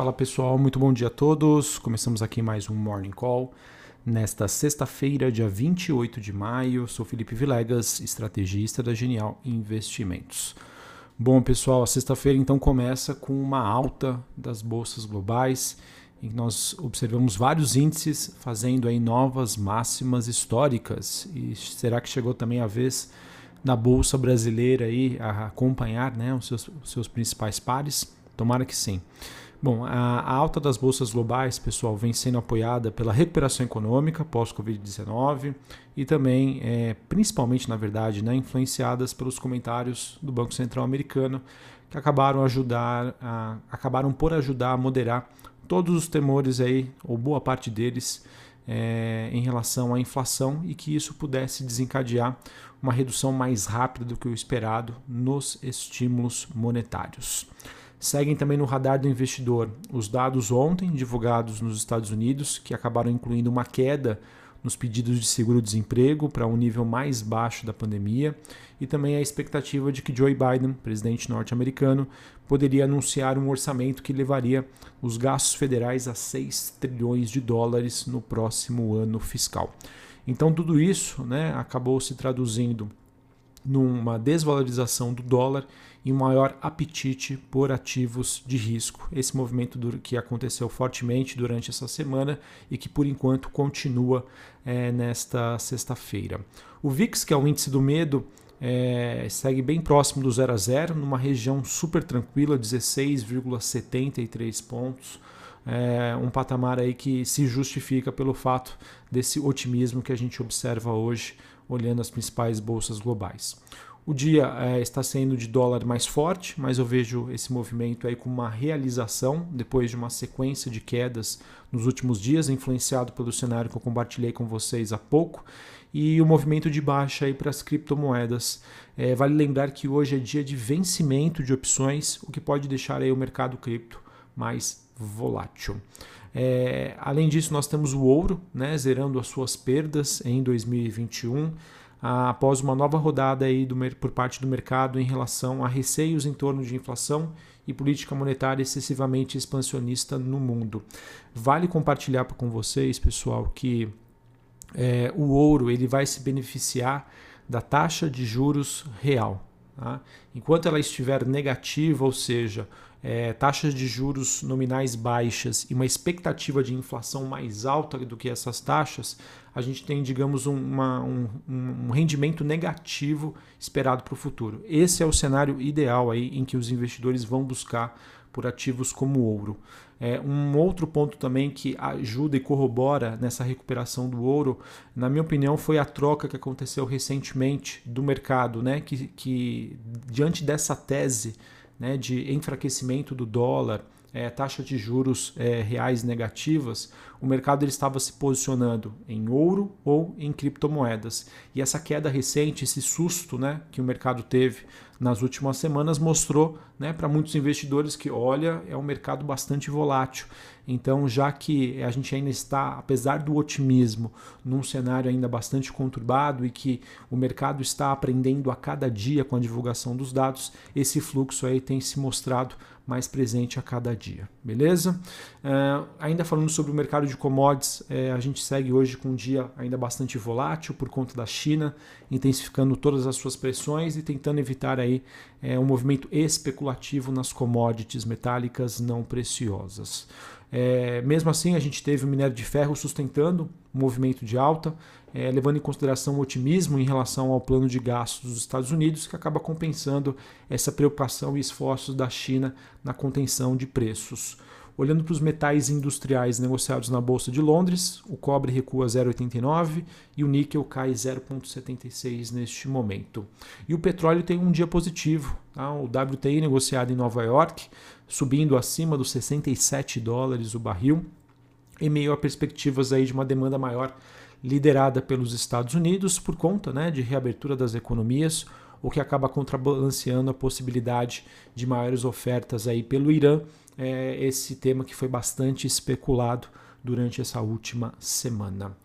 Fala pessoal, muito bom dia a todos. Começamos aqui mais um Morning Call. Nesta sexta-feira, dia 28 de maio, sou Felipe Vilegas, estrategista da Genial Investimentos. Bom, pessoal, a sexta-feira então começa com uma alta das bolsas globais, em que nós observamos vários índices fazendo aí novas máximas históricas. E será que chegou também a vez da bolsa brasileira aí a acompanhar, né, os seus, os seus principais pares? Tomara que sim. Bom, a, alta das bolsas globais, pessoal, vem sendo apoiada pela recuperação econômica pós-Covid-19 e também, é, principalmente, na verdade, né, influenciadas pelos comentários do Banco Central americano que acabaram ajudar, a, acabaram por ajudar a moderar todos os temores aí, ou boa parte deles, é, em relação à inflação e que isso pudesse desencadear uma redução mais rápida do que o esperado nos estímulos monetários. Seguem também no radar do investidor os dados ontem divulgados nos Estados Unidos, que acabaram incluindo uma queda nos pedidos de seguro-desemprego para um nível mais baixo da pandemia, e também a expectativa de que Joe Biden, presidente norte-americano, poderia anunciar um orçamento que levaria os gastos federais a 6 trilhões de dólares no próximo ano fiscal. Então, tudo isso né, acabou se traduzindo numa desvalorização do dólar e um maior apetite por ativos de risco. Esse movimento que aconteceu fortemente durante essa semana e que por enquanto continua é, nesta sexta-feira. O VIX, que é o índice do medo, é, segue bem próximo do 0 a 0, numa região super tranquila, 16,73 pontos. É um patamar aí que se justifica pelo fato desse otimismo que a gente observa hoje olhando as principais bolsas globais. O dia é, está sendo de dólar mais forte, mas eu vejo esse movimento aí como uma realização depois de uma sequência de quedas nos últimos dias, influenciado pelo cenário que eu compartilhei com vocês há pouco, e o movimento de baixa aí para as criptomoedas. É, vale lembrar que hoje é dia de vencimento de opções, o que pode deixar aí o mercado cripto mais volátil. É, além disso, nós temos o ouro né, zerando as suas perdas em 2021, após uma nova rodada aí do, por parte do mercado em relação a receios em torno de inflação e política monetária excessivamente expansionista no mundo. Vale compartilhar com vocês, pessoal, que é, o ouro ele vai se beneficiar da taxa de juros real. Tá? Enquanto ela estiver negativa, ou seja, é, taxas de juros nominais baixas e uma expectativa de inflação mais alta do que essas taxas, a gente tem, digamos, um, uma, um, um rendimento negativo esperado para o futuro. Esse é o cenário ideal aí em que os investidores vão buscar por ativos como ouro. É, um outro ponto também que ajuda e corrobora nessa recuperação do ouro, na minha opinião, foi a troca que aconteceu recentemente do mercado, né? que, que diante dessa tese né, de enfraquecimento do dólar, é, taxa de juros é, reais negativas, o mercado ele estava se posicionando em ouro ou em criptomoedas. E essa queda recente, esse susto né, que o mercado teve nas últimas semanas, mostrou né, para muitos investidores que, olha, é um mercado bastante volátil. Então, já que a gente ainda está, apesar do otimismo, num cenário ainda bastante conturbado e que o mercado está aprendendo a cada dia com a divulgação dos dados, esse fluxo aí tem se mostrado mais presente a cada dia, beleza? Uh, ainda falando sobre o mercado de commodities, é, a gente segue hoje com um dia ainda bastante volátil por conta da China, intensificando todas as suas pressões e tentando evitar aí é, um movimento especulativo nas commodities metálicas não preciosas. É, mesmo assim, a gente teve o minério de ferro sustentando o movimento de alta, é, levando em consideração o otimismo em relação ao plano de gastos dos Estados Unidos, que acaba compensando essa preocupação e esforços da China na contenção de preços. Olhando para os metais industriais negociados na Bolsa de Londres, o cobre recua 0,89 e o níquel cai 0,76 neste momento. E o petróleo tem um dia positivo. Tá? O WTI negociado em Nova York subindo acima dos 67 dólares o barril, em meio a perspectivas aí de uma demanda maior liderada pelos Estados Unidos por conta né, de reabertura das economias, o que acaba contrabalanceando a possibilidade de maiores ofertas aí pelo Irã, é esse tema que foi bastante especulado durante essa última semana.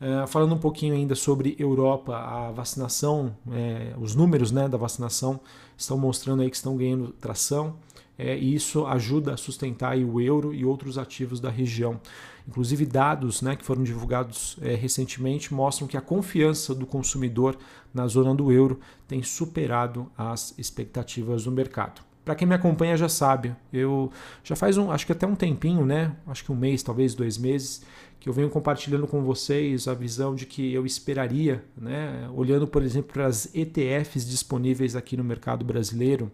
Uh, falando um pouquinho ainda sobre Europa, a vacinação, é, os números né, da vacinação estão mostrando aí que estão ganhando tração. É, e isso ajuda a sustentar o euro e outros ativos da região. Inclusive, dados né, que foram divulgados é, recentemente mostram que a confiança do consumidor na zona do euro tem superado as expectativas do mercado. Para quem me acompanha já sabe, eu já faz um, acho que até um tempinho, né? Acho que um mês, talvez dois meses, que eu venho compartilhando com vocês a visão de que eu esperaria, né? Olhando, por exemplo, para as ETFs disponíveis aqui no mercado brasileiro,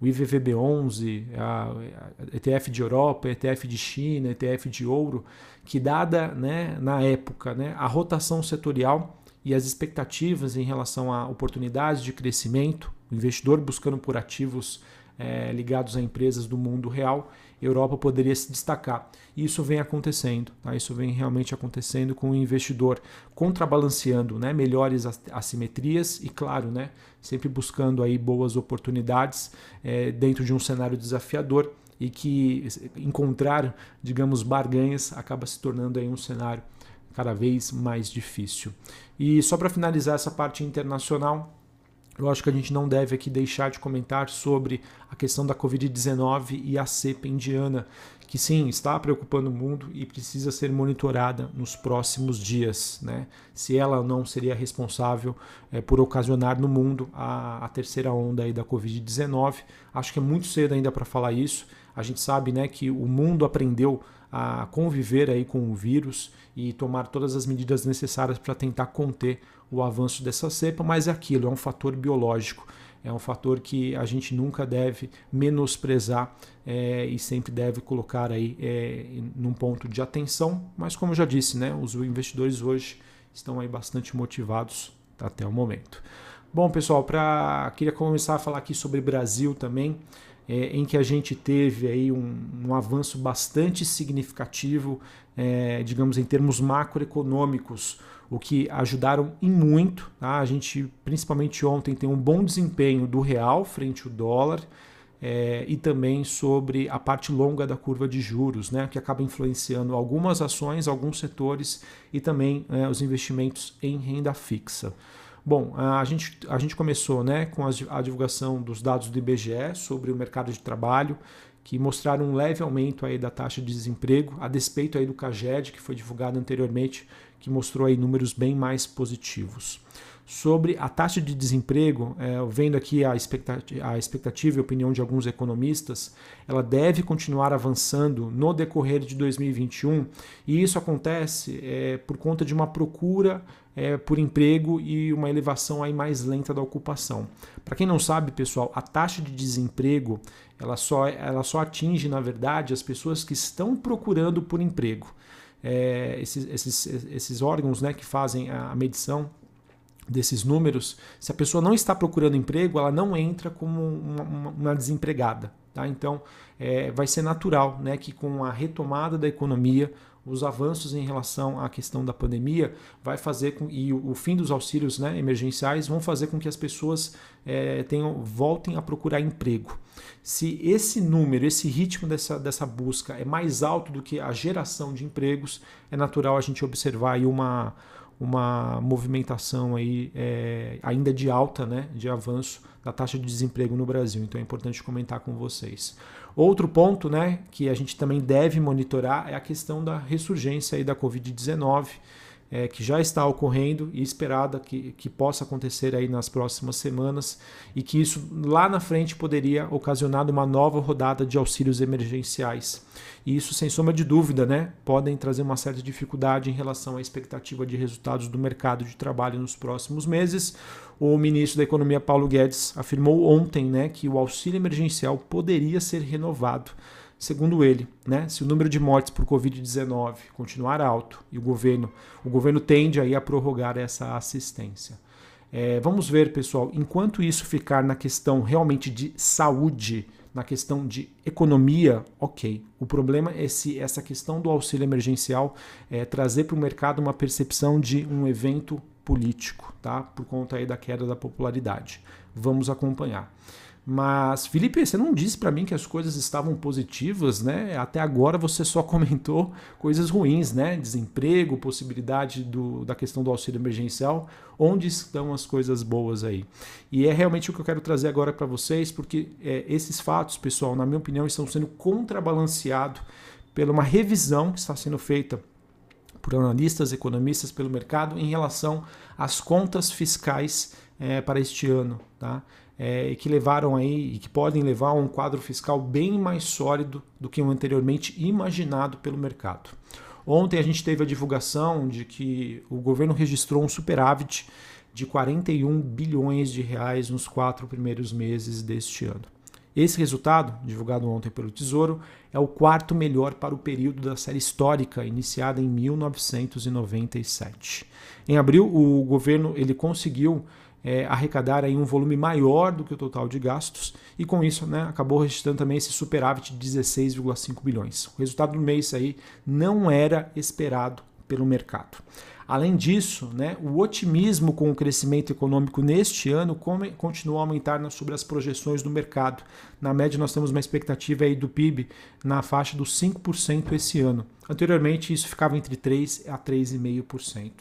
o IVVB11, a ETF de Europa, ETF de China, ETF de ouro, que dada né, na época né, a rotação setorial e as expectativas em relação a oportunidades de crescimento, o investidor buscando por ativos é, ligados a empresas do mundo real, Europa poderia se destacar. E isso vem acontecendo, tá? isso vem realmente acontecendo com o investidor contrabalanceando né? melhores assimetrias e, claro, né? sempre buscando aí boas oportunidades é, dentro de um cenário desafiador e que encontrar, digamos, barganhas acaba se tornando aí um cenário cada vez mais difícil. E só para finalizar essa parte internacional, eu acho que a gente não deve aqui deixar de comentar sobre a questão da Covid-19 e a cepa indiana, que sim, está preocupando o mundo e precisa ser monitorada nos próximos dias. Né? Se ela não seria responsável é, por ocasionar no mundo a, a terceira onda da Covid-19. Acho que é muito cedo ainda para falar isso. A gente sabe né, que o mundo aprendeu a conviver aí com o vírus e tomar todas as medidas necessárias para tentar conter o avanço dessa cepa, mas é aquilo, é um fator biológico, é um fator que a gente nunca deve menosprezar é, e sempre deve colocar aí é, num ponto de atenção. Mas como eu já disse, né, os investidores hoje estão aí bastante motivados até o momento. Bom, pessoal, para queria começar a falar aqui sobre Brasil também é, em que a gente teve aí um, um avanço bastante significativo, é, digamos, em termos macroeconômicos, o que ajudaram em muito. Tá? A gente, principalmente ontem, tem um bom desempenho do real frente ao dólar. É, e também sobre a parte longa da curva de juros, né, que acaba influenciando algumas ações, alguns setores e também é, os investimentos em renda fixa. Bom, a gente, a gente começou né, com a divulgação dos dados do IBGE sobre o mercado de trabalho, que mostraram um leve aumento aí da taxa de desemprego, a despeito aí do CAGED, que foi divulgado anteriormente, que mostrou aí números bem mais positivos. Sobre a taxa de desemprego, é, vendo aqui a expectativa, a expectativa e opinião de alguns economistas, ela deve continuar avançando no decorrer de 2021, e isso acontece é, por conta de uma procura é, por emprego e uma elevação aí mais lenta da ocupação. Para quem não sabe, pessoal, a taxa de desemprego ela só, ela só atinge, na verdade, as pessoas que estão procurando por emprego. É, esses, esses, esses órgãos né, que fazem a medição desses números, se a pessoa não está procurando emprego, ela não entra como uma, uma, uma desempregada. Tá? Então, é, vai ser natural né, que com a retomada da economia, os avanços em relação à questão da pandemia vai fazer com e o, fim dos auxílios né, emergenciais vão fazer com que as pessoas é, tenham, voltem a procurar emprego. Se esse número, esse ritmo dessa, dessa busca é mais alto do que a geração de empregos, é natural a gente observar aí uma, uma movimentação aí, é, ainda de alta, né, de avanço da taxa de desemprego no Brasil. Então é importante comentar com vocês. Outro ponto né, que a gente também deve monitorar é a questão da ressurgência aí da Covid-19 é, que já está ocorrendo e esperada que, que possa acontecer aí nas próximas semanas e que isso lá na frente poderia ocasionar uma nova rodada de auxílios emergenciais. E isso, sem sombra de dúvida, né, podem trazer uma certa dificuldade em relação à expectativa de resultados do mercado de trabalho nos próximos meses. O ministro da Economia, Paulo Guedes, afirmou ontem né, que o auxílio emergencial poderia ser renovado Segundo ele, né, se o número de mortes por Covid-19 continuar alto e o governo, o governo tende aí a prorrogar essa assistência. É, vamos ver, pessoal, enquanto isso ficar na questão realmente de saúde, na questão de economia, ok. O problema é se essa questão do auxílio emergencial é, trazer para o mercado uma percepção de um evento político, tá? Por conta aí da queda da popularidade. Vamos acompanhar. Mas, Felipe, você não disse para mim que as coisas estavam positivas, né? Até agora você só comentou coisas ruins, né? Desemprego, possibilidade do, da questão do auxílio emergencial. Onde estão as coisas boas aí? E é realmente o que eu quero trazer agora para vocês, porque é, esses fatos, pessoal, na minha opinião, estão sendo contrabalanceados pela uma revisão que está sendo feita por analistas, economistas, pelo mercado em relação às contas fiscais é, para este ano, tá? É, que levaram aí e que podem levar a um quadro fiscal bem mais sólido do que o anteriormente imaginado pelo mercado. Ontem a gente teve a divulgação de que o governo registrou um superávit de 41 bilhões de reais nos quatro primeiros meses deste ano. Esse resultado, divulgado ontem pelo Tesouro, é o quarto melhor para o período da série histórica, iniciada em 1997. Em abril, o governo ele conseguiu é, arrecadar aí um volume maior do que o total de gastos e com isso né, acabou registrando também esse superávit de 16,5 bilhões. O resultado do mês aí não era esperado pelo mercado. Além disso, né, o otimismo com o crescimento econômico neste ano continua a aumentar sobre as projeções do mercado. Na média, nós temos uma expectativa aí do PIB na faixa dos 5% esse ano. Anteriormente, isso ficava entre 3% a 3,5%.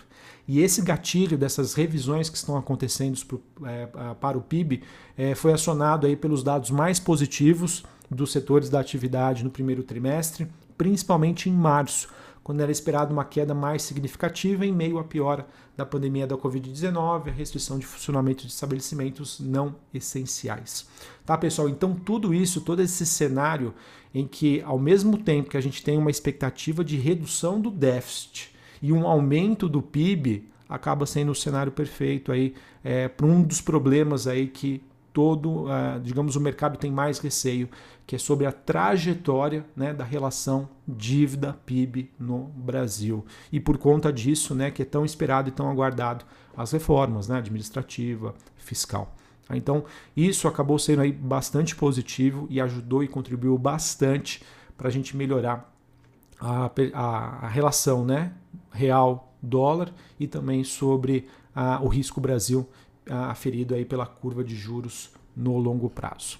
E esse gatilho dessas revisões que estão acontecendo é, para o PIB é, foi acionado aí pelos dados mais positivos dos setores da atividade no primeiro trimestre, principalmente em março quando era esperada uma queda mais significativa em meio à piora da pandemia da Covid-19, a restrição de funcionamento de estabelecimentos não essenciais. Tá, pessoal? Então, tudo isso, todo esse cenário em que, ao mesmo tempo que a gente tem uma expectativa de redução do déficit e um aumento do PIB, acaba sendo o cenário perfeito aí é, para um dos problemas aí que todo, uh, digamos, o mercado tem mais receio, que é sobre a trajetória né, da relação dívida-PIB no Brasil. E por conta disso, né, que é tão esperado e tão aguardado as reformas né, administrativa, fiscal. Então, isso acabou sendo aí bastante positivo e ajudou e contribuiu bastante para a gente melhorar a, a, a relação né, real-dólar e também sobre a, o risco Brasil aferido aí pela curva de juros no longo prazo.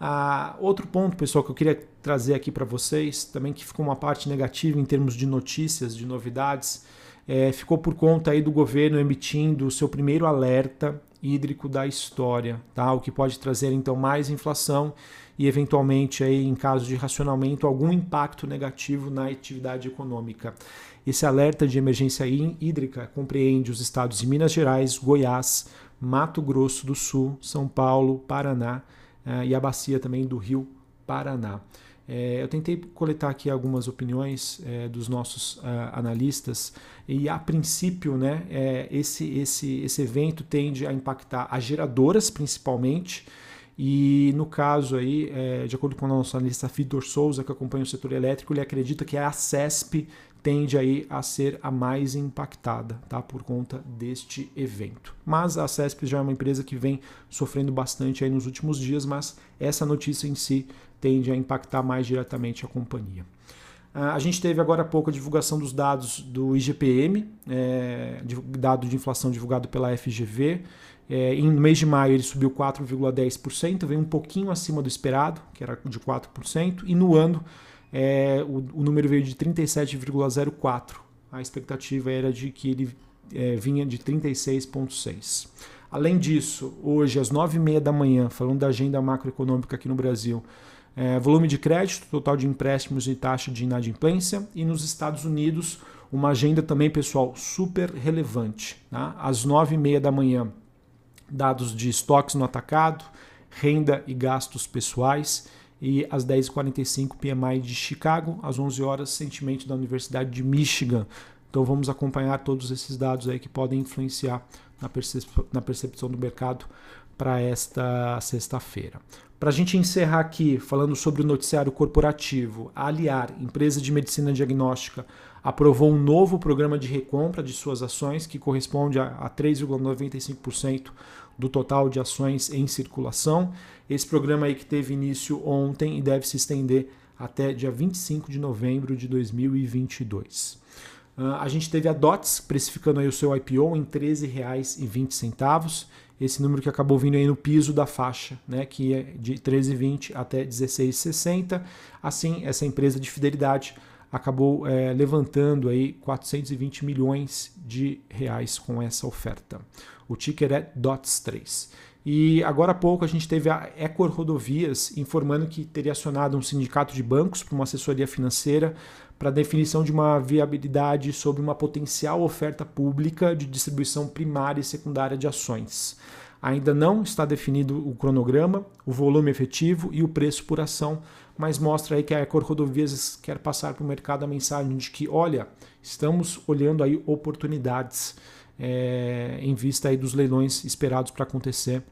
Ah, outro ponto, pessoal, que eu queria trazer aqui para vocês, também que ficou uma parte negativa em termos de notícias, de novidades, é, ficou por conta aí do governo emitindo o seu primeiro alerta hídrico da história, tá? o que pode trazer então mais inflação e eventualmente aí em caso de racionamento algum impacto negativo na atividade econômica. Esse alerta de emergência hídrica compreende os estados de Minas Gerais, Goiás, Mato Grosso do Sul, São Paulo, Paraná uh, e a bacia também do Rio Paraná. É, eu tentei coletar aqui algumas opiniões é, dos nossos uh, analistas e a princípio, né, é, esse, esse, esse evento tende a impactar as geradoras principalmente e no caso aí, é, de acordo com o nosso analista Vitor Souza, que acompanha o setor elétrico, ele acredita que a CESP tende aí a ser a mais impactada, tá? Por conta deste evento. Mas a CESP já é uma empresa que vem sofrendo bastante aí nos últimos dias, mas essa notícia em si tende a impactar mais diretamente a companhia. Ah, a gente teve agora há pouco a divulgação dos dados do IGPM, é, dado de inflação divulgado pela FGV. É, no mês de maio ele subiu 4,10%, veio um pouquinho acima do esperado, que era de 4%, e no ano é, o, o, número veio de 37,04. A expectativa era de que ele é, vinha de 36,6. Além disso, hoje às 9h30 da manhã, falando da agenda macroeconômica aqui no Brasil, é, volume de crédito, total de empréstimos e taxa de inadimplência. E nos Estados Unidos, uma agenda também, pessoal, super relevante. Tá? Às 9h30 da manhã, dados de estoques no atacado, renda e gastos pessoais e às 10h45 PMI de Chicago, às 11 horas sentimento da Universidade de Michigan. Então vamos acompanhar todos esses dados aí que podem influenciar na, percep na percepção do mercado para esta sexta-feira. Para a gente encerrar aqui falando sobre o noticiário corporativo, a Aliar, empresa de medicina diagnóstica, aprovou um novo programa de recompra de suas ações que corresponde a 3,95% do total de ações em circulação. Esse programa aí que teve início ontem e deve se estender até dia 25 de novembro de 2022. Uh, a gente teve a DOTS precificando aí o seu IPO em R$ 13,20. Esse número que acabou vindo aí no piso da faixa, né, que é de 13,20 até 16,60. Assim, essa empresa de fidelidade acabou é, levantando aí 420 milhões de reais com essa oferta. O ticker é DOTS3. E agora há pouco a gente teve a Ecor Rodovias informando que teria acionado um sindicato de bancos para uma assessoria financeira para definição de uma viabilidade sobre uma potencial oferta pública de distribuição primária e secundária de ações. Ainda não está definido o cronograma, o volume efetivo e o preço por ação, mas mostra aí que a Ecor Rodovias quer passar para o mercado a mensagem de que, olha, estamos olhando aí oportunidades é, em vista aí dos leilões esperados para acontecer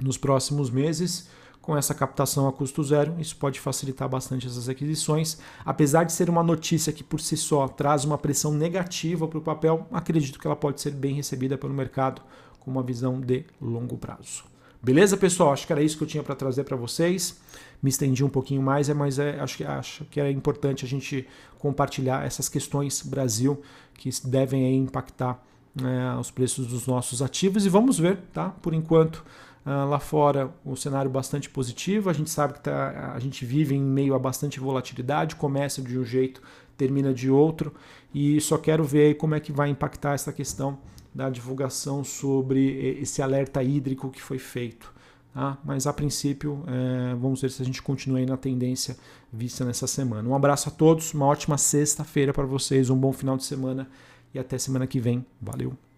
nos próximos meses. Com essa captação a custo zero, isso pode facilitar bastante essas aquisições. Apesar de ser uma notícia que por si só traz uma pressão negativa para o papel, acredito que ela pode ser bem recebida pelo mercado com uma visão de longo prazo. Beleza, pessoal? Acho que era isso que eu tinha para trazer para vocês. Me estendi um pouquinho mais, é, mas é, acho, que, acho que é importante a gente compartilhar essas questões Brasil que devem impactar né, os preços dos nossos ativos. E vamos ver, tá? Por enquanto, Uh, lá fora, o cenário bastante positivo. A gente sabe que tá, a gente vive em meio a bastante volatilidade, começa de um jeito, termina de outro, e só quero ver como é que vai impactar essa questão da divulgação sobre esse alerta hídrico que foi feito. Tá? Mas a princípio, é, vamos ver se a gente continua aí na tendência vista nessa semana. Um abraço a todos, uma ótima sexta-feira para vocês, um bom final de semana e até semana que vem. Valeu!